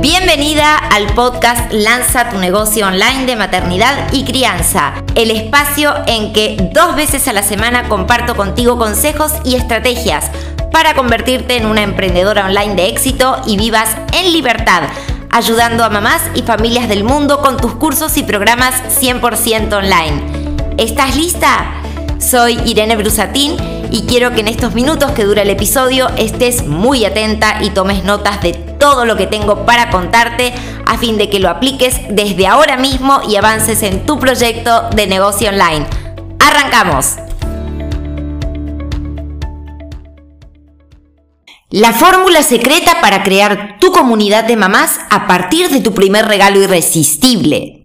Bienvenida al podcast Lanza tu negocio online de maternidad y crianza, el espacio en que dos veces a la semana comparto contigo consejos y estrategias para convertirte en una emprendedora online de éxito y vivas en libertad, ayudando a mamás y familias del mundo con tus cursos y programas 100% online. ¿Estás lista? Soy Irene Brusatín y quiero que en estos minutos que dura el episodio estés muy atenta y tomes notas de todo lo que tengo para contarte a fin de que lo apliques desde ahora mismo y avances en tu proyecto de negocio online. ¡Arrancamos! La fórmula secreta para crear tu comunidad de mamás a partir de tu primer regalo irresistible.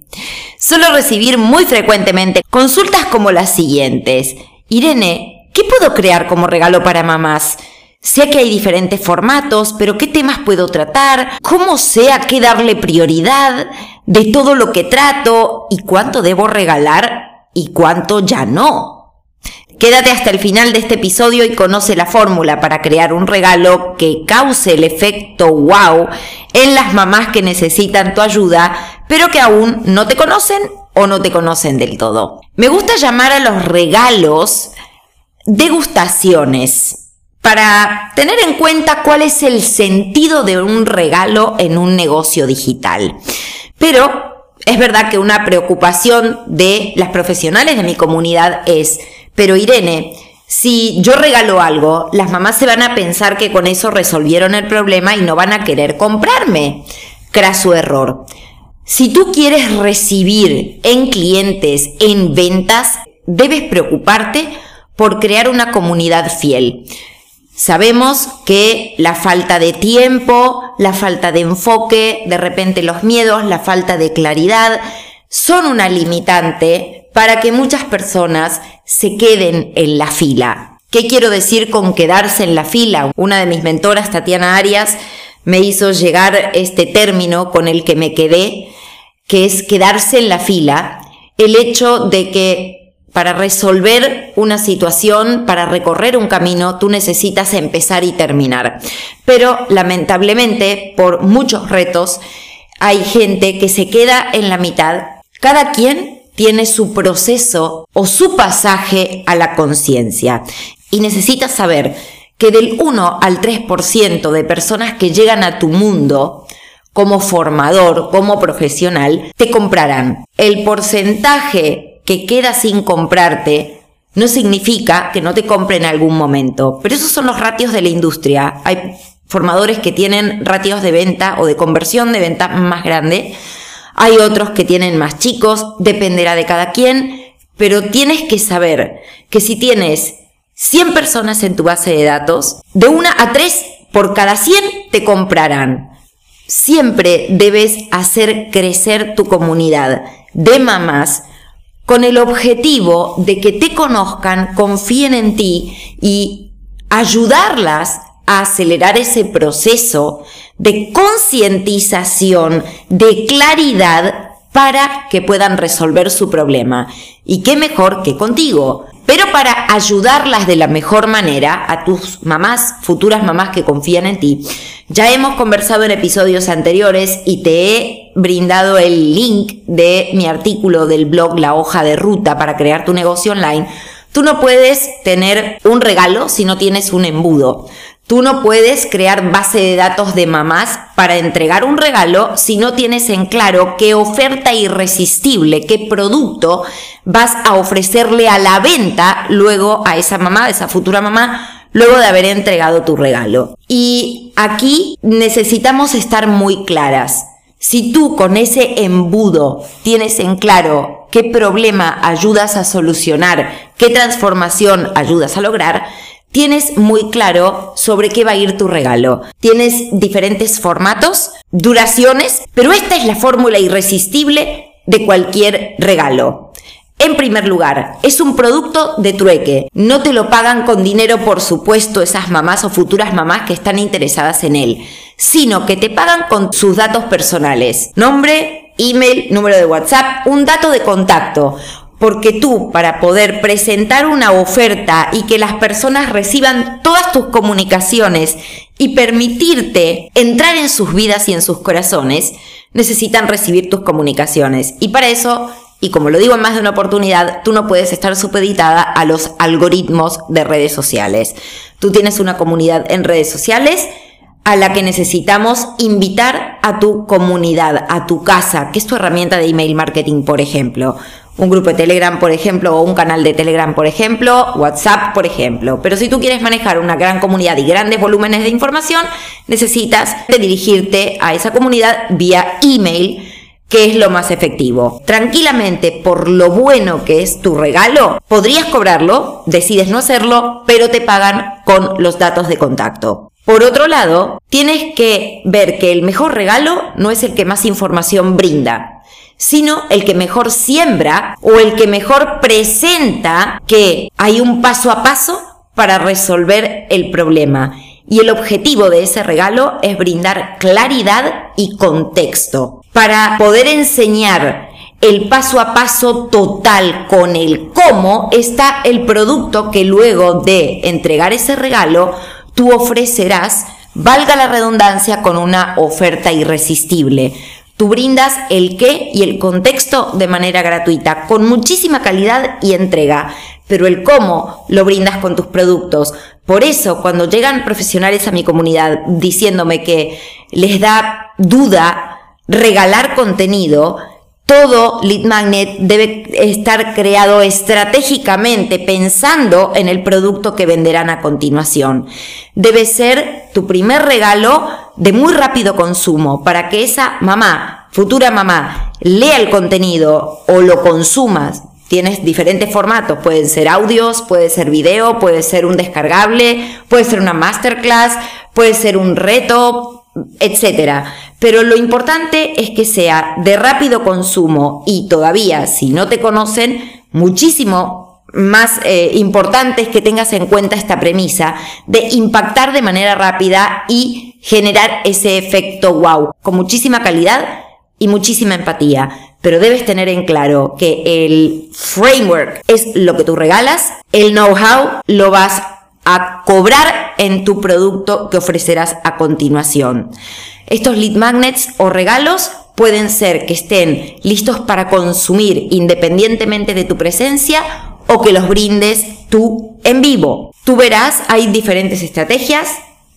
Suelo recibir muy frecuentemente consultas como las siguientes. Irene, ¿qué puedo crear como regalo para mamás? Sé que hay diferentes formatos, pero ¿qué temas puedo tratar? ¿Cómo sé a qué darle prioridad de todo lo que trato? ¿Y cuánto debo regalar y cuánto ya no? Quédate hasta el final de este episodio y conoce la fórmula para crear un regalo que cause el efecto wow en las mamás que necesitan tu ayuda, pero que aún no te conocen o no te conocen del todo. Me gusta llamar a los regalos degustaciones para tener en cuenta cuál es el sentido de un regalo en un negocio digital. Pero es verdad que una preocupación de las profesionales de mi comunidad es pero Irene, si yo regalo algo, las mamás se van a pensar que con eso resolvieron el problema y no van a querer comprarme. Craso error. Si tú quieres recibir en clientes, en ventas, debes preocuparte por crear una comunidad fiel. Sabemos que la falta de tiempo, la falta de enfoque, de repente los miedos, la falta de claridad, son una limitante para que muchas personas se queden en la fila. ¿Qué quiero decir con quedarse en la fila? Una de mis mentoras, Tatiana Arias, me hizo llegar este término con el que me quedé, que es quedarse en la fila, el hecho de que para resolver una situación, para recorrer un camino, tú necesitas empezar y terminar. Pero lamentablemente, por muchos retos, hay gente que se queda en la mitad. Cada quien tiene su proceso o su pasaje a la conciencia. Y necesitas saber que del 1 al 3% de personas que llegan a tu mundo como formador, como profesional, te comprarán. El porcentaje que queda sin comprarte no significa que no te compre en algún momento, pero esos son los ratios de la industria. Hay formadores que tienen ratios de venta o de conversión de venta más grande hay otros que tienen más chicos, dependerá de cada quien, pero tienes que saber que si tienes 100 personas en tu base de datos, de una a tres por cada 100 te comprarán. Siempre debes hacer crecer tu comunidad de mamás con el objetivo de que te conozcan, confíen en ti y ayudarlas a acelerar ese proceso de concientización, de claridad para que puedan resolver su problema. Y qué mejor que contigo. Pero para ayudarlas de la mejor manera a tus mamás, futuras mamás que confían en ti, ya hemos conversado en episodios anteriores y te he brindado el link de mi artículo del blog La hoja de ruta para crear tu negocio online. Tú no puedes tener un regalo si no tienes un embudo. Tú no puedes crear base de datos de mamás para entregar un regalo si no tienes en claro qué oferta irresistible, qué producto vas a ofrecerle a la venta luego a esa mamá, a esa futura mamá, luego de haber entregado tu regalo. Y aquí necesitamos estar muy claras. Si tú con ese embudo tienes en claro qué problema ayudas a solucionar, qué transformación ayudas a lograr, tienes muy claro sobre qué va a ir tu regalo. Tienes diferentes formatos, duraciones, pero esta es la fórmula irresistible de cualquier regalo. En primer lugar, es un producto de trueque. No te lo pagan con dinero, por supuesto, esas mamás o futuras mamás que están interesadas en él, sino que te pagan con sus datos personales. Nombre, email, número de WhatsApp, un dato de contacto, porque tú, para poder presentar una oferta y que las personas reciban todas tus comunicaciones y permitirte entrar en sus vidas y en sus corazones, necesitan recibir tus comunicaciones. Y para eso, y como lo digo en más de una oportunidad, tú no puedes estar supeditada a los algoritmos de redes sociales. Tú tienes una comunidad en redes sociales a la que necesitamos invitar a tu comunidad, a tu casa, que es tu herramienta de email marketing, por ejemplo. Un grupo de Telegram, por ejemplo, o un canal de Telegram, por ejemplo, WhatsApp, por ejemplo. Pero si tú quieres manejar una gran comunidad y grandes volúmenes de información, necesitas dirigirte a esa comunidad vía email que es lo más efectivo. Tranquilamente, por lo bueno que es tu regalo, podrías cobrarlo, decides no hacerlo, pero te pagan con los datos de contacto. Por otro lado, tienes que ver que el mejor regalo no es el que más información brinda, sino el que mejor siembra o el que mejor presenta que hay un paso a paso para resolver el problema. Y el objetivo de ese regalo es brindar claridad y contexto para poder enseñar el paso a paso total con el cómo está el producto que luego de entregar ese regalo tú ofrecerás, valga la redundancia, con una oferta irresistible. Tú brindas el qué y el contexto de manera gratuita, con muchísima calidad y entrega, pero el cómo lo brindas con tus productos. Por eso, cuando llegan profesionales a mi comunidad diciéndome que les da duda regalar contenido, todo lead magnet debe estar creado estratégicamente pensando en el producto que venderán a continuación. Debe ser tu primer regalo de muy rápido consumo para que esa mamá, futura mamá, lea el contenido o lo consumas. Tienes diferentes formatos, pueden ser audios, puede ser video, puede ser un descargable, puede ser una masterclass, puede ser un reto, etcétera. Pero lo importante es que sea de rápido consumo y todavía, si no te conocen, muchísimo más eh, importante es que tengas en cuenta esta premisa de impactar de manera rápida y generar ese efecto wow, con muchísima calidad y muchísima empatía. Pero debes tener en claro que el framework es lo que tú regalas, el know-how lo vas a cobrar en tu producto que ofrecerás a continuación. Estos lead magnets o regalos pueden ser que estén listos para consumir independientemente de tu presencia o que los brindes tú en vivo. Tú verás, hay diferentes estrategias,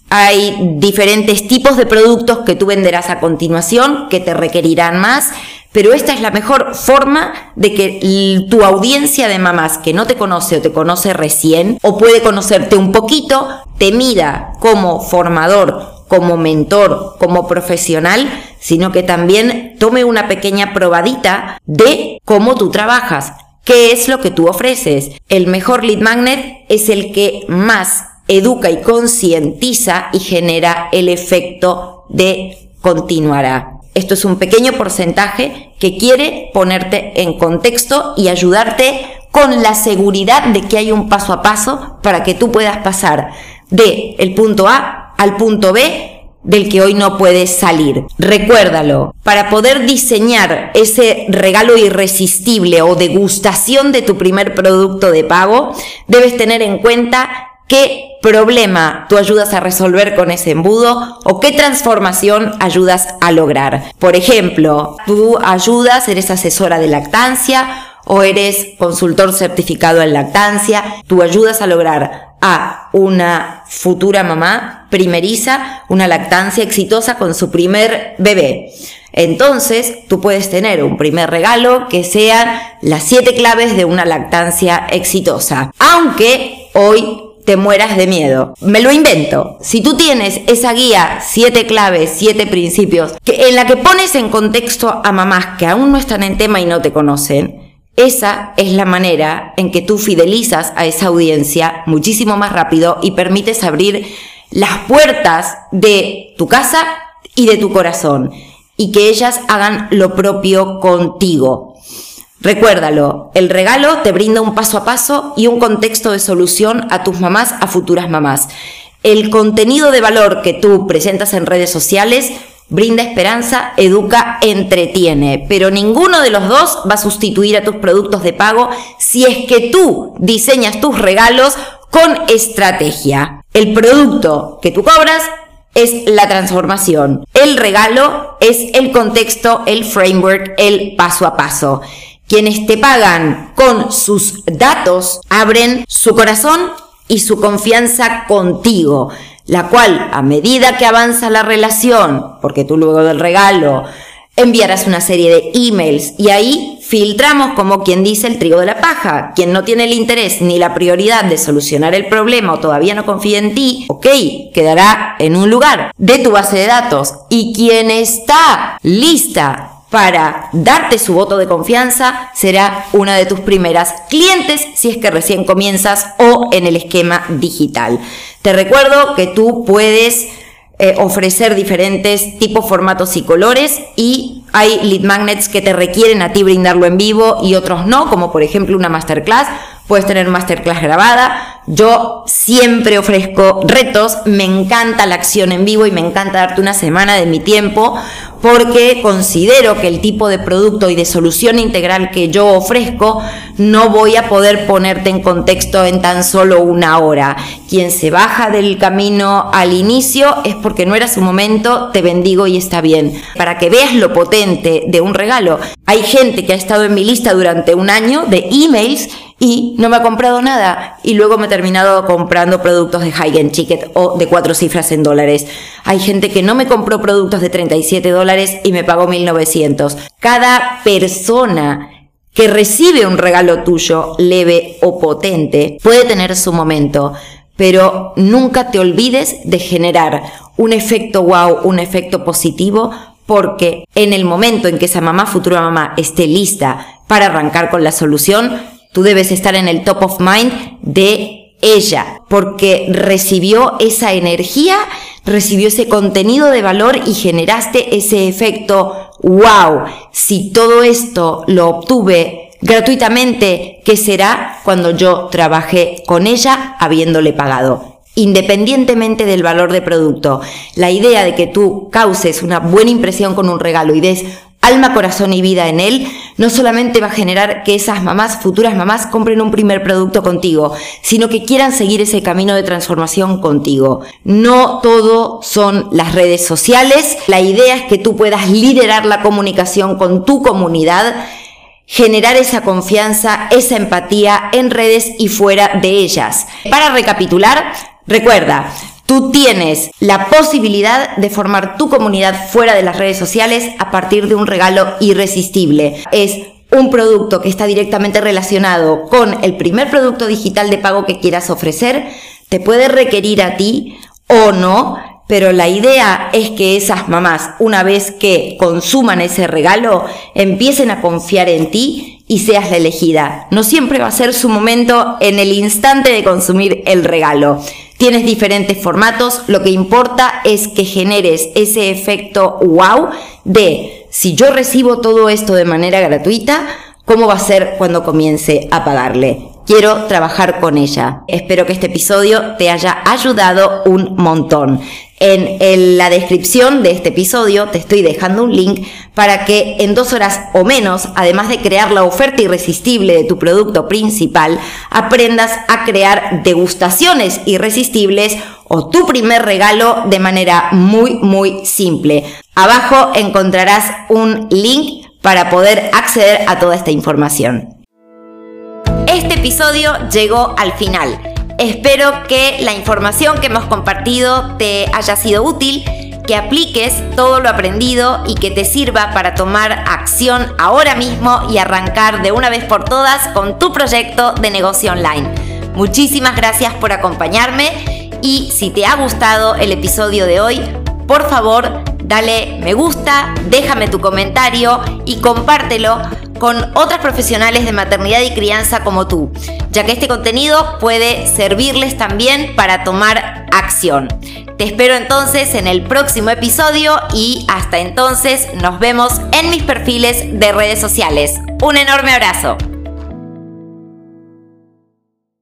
hay diferentes tipos de productos que tú venderás a continuación que te requerirán más pero esta es la mejor forma de que tu audiencia de mamás que no te conoce o te conoce recién o puede conocerte un poquito, te mida como formador, como mentor, como profesional, sino que también tome una pequeña probadita de cómo tú trabajas, qué es lo que tú ofreces. El mejor lead magnet es el que más educa y concientiza y genera el efecto de continuará. Esto es un pequeño porcentaje que quiere ponerte en contexto y ayudarte con la seguridad de que hay un paso a paso para que tú puedas pasar de el punto A al punto B del que hoy no puedes salir. Recuérdalo, para poder diseñar ese regalo irresistible o degustación de tu primer producto de pago, debes tener en cuenta qué problema tú ayudas a resolver con ese embudo o qué transformación ayudas a lograr. Por ejemplo, tú ayudas, eres asesora de lactancia o eres consultor certificado en lactancia, tú ayudas a lograr a una futura mamá primeriza una lactancia exitosa con su primer bebé. Entonces, tú puedes tener un primer regalo que sean las siete claves de una lactancia exitosa. Aunque hoy te mueras de miedo. Me lo invento. Si tú tienes esa guía, siete claves, siete principios, que, en la que pones en contexto a mamás que aún no están en tema y no te conocen, esa es la manera en que tú fidelizas a esa audiencia muchísimo más rápido y permites abrir las puertas de tu casa y de tu corazón y que ellas hagan lo propio contigo. Recuérdalo, el regalo te brinda un paso a paso y un contexto de solución a tus mamás, a futuras mamás. El contenido de valor que tú presentas en redes sociales brinda esperanza, educa, entretiene, pero ninguno de los dos va a sustituir a tus productos de pago si es que tú diseñas tus regalos con estrategia. El producto que tú cobras es la transformación. El regalo es el contexto, el framework, el paso a paso. Quienes te pagan con sus datos abren su corazón y su confianza contigo, la cual a medida que avanza la relación, porque tú luego del regalo enviarás una serie de emails y ahí filtramos como quien dice el trigo de la paja. Quien no tiene el interés ni la prioridad de solucionar el problema o todavía no confía en ti, ok, quedará en un lugar de tu base de datos. Y quien está lista para darte su voto de confianza será una de tus primeras clientes si es que recién comienzas o en el esquema digital. Te recuerdo que tú puedes eh, ofrecer diferentes tipos, formatos y colores y hay lead magnets que te requieren a ti brindarlo en vivo y otros no, como por ejemplo una masterclass. Puedes tener masterclass grabada. Yo siempre ofrezco retos. Me encanta la acción en vivo y me encanta darte una semana de mi tiempo porque considero que el tipo de producto y de solución integral que yo ofrezco no voy a poder ponerte en contexto en tan solo una hora. Quien se baja del camino al inicio es porque no era su momento, te bendigo y está bien. Para que veas lo potente de un regalo, hay gente que ha estado en mi lista durante un año de emails y no me ha comprado nada y luego me he terminado comprando productos de high end ticket o de cuatro cifras en dólares. Hay gente que no me compró productos de 37 dólares y me pagó 1900. Cada persona que recibe un regalo tuyo leve o potente puede tener su momento, pero nunca te olvides de generar un efecto wow, un efecto positivo porque en el momento en que esa mamá, futura mamá, esté lista para arrancar con la solución, Tú debes estar en el top of mind de ella, porque recibió esa energía, recibió ese contenido de valor y generaste ese efecto, wow, si todo esto lo obtuve gratuitamente, ¿qué será cuando yo trabajé con ella habiéndole pagado? Independientemente del valor de producto, la idea de que tú causes una buena impresión con un regalo y des alma, corazón y vida en él, no solamente va a generar que esas mamás, futuras mamás, compren un primer producto contigo, sino que quieran seguir ese camino de transformación contigo. No todo son las redes sociales, la idea es que tú puedas liderar la comunicación con tu comunidad, generar esa confianza, esa empatía en redes y fuera de ellas. Para recapitular, recuerda, Tú tienes la posibilidad de formar tu comunidad fuera de las redes sociales a partir de un regalo irresistible. Es un producto que está directamente relacionado con el primer producto digital de pago que quieras ofrecer, te puede requerir a ti o no, pero la idea es que esas mamás, una vez que consuman ese regalo, empiecen a confiar en ti y seas la elegida. No siempre va a ser su momento en el instante de consumir el regalo. Tienes diferentes formatos, lo que importa es que generes ese efecto wow de si yo recibo todo esto de manera gratuita, ¿cómo va a ser cuando comience a pagarle? Quiero trabajar con ella. Espero que este episodio te haya ayudado un montón. En, la descripción de este episodio te estoy dejando un link para que en dos horas o menos, además de crear la oferta irresistible de tu producto principal, aprendas a crear degustaciones irresistibles o tu primer regalo de manera muy, muy simple. Abajo encontrarás un link para poder acceder a toda esta información. Este episodio llegó al final. Espero que la información que hemos compartido te haya sido útil, que apliques todo lo aprendido y que te sirva para tomar acción ahora mismo y arrancar de una vez por todas con tu proyecto de negocio online. Muchísimas gracias por acompañarme y si te ha gustado el episodio de hoy, por favor dale me gusta, déjame tu comentario y compártelo con otras profesionales de maternidad y crianza como tú, ya que este contenido puede servirles también para tomar acción. Te espero entonces en el próximo episodio y hasta entonces nos vemos en mis perfiles de redes sociales. Un enorme abrazo.